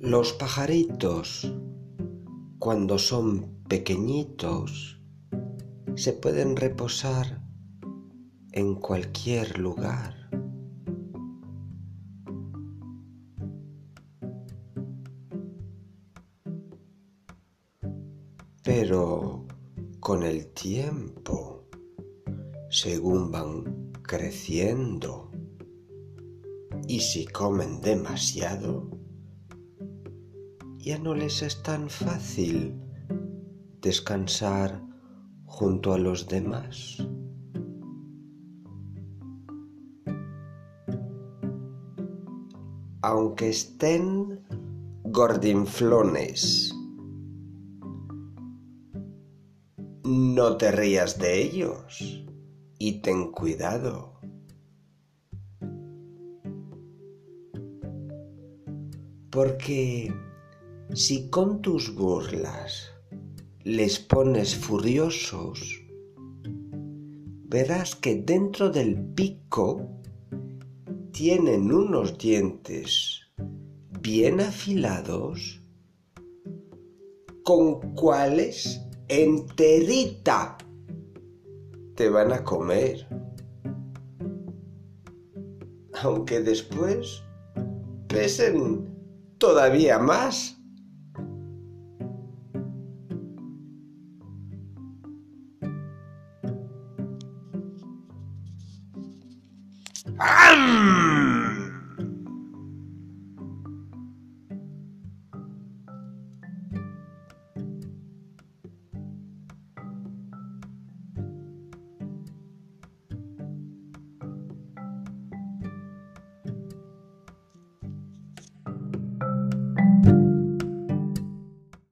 Los pajaritos, cuando son pequeñitos, se pueden reposar en cualquier lugar. Pero con el tiempo, según van creciendo y si comen demasiado, ya no les es tan fácil descansar junto a los demás. Aunque estén gordinflones, no te rías de ellos y ten cuidado. Porque si con tus burlas les pones furiosos, verás que dentro del pico tienen unos dientes bien afilados con cuales enterita te van a comer. Aunque después pesen todavía más.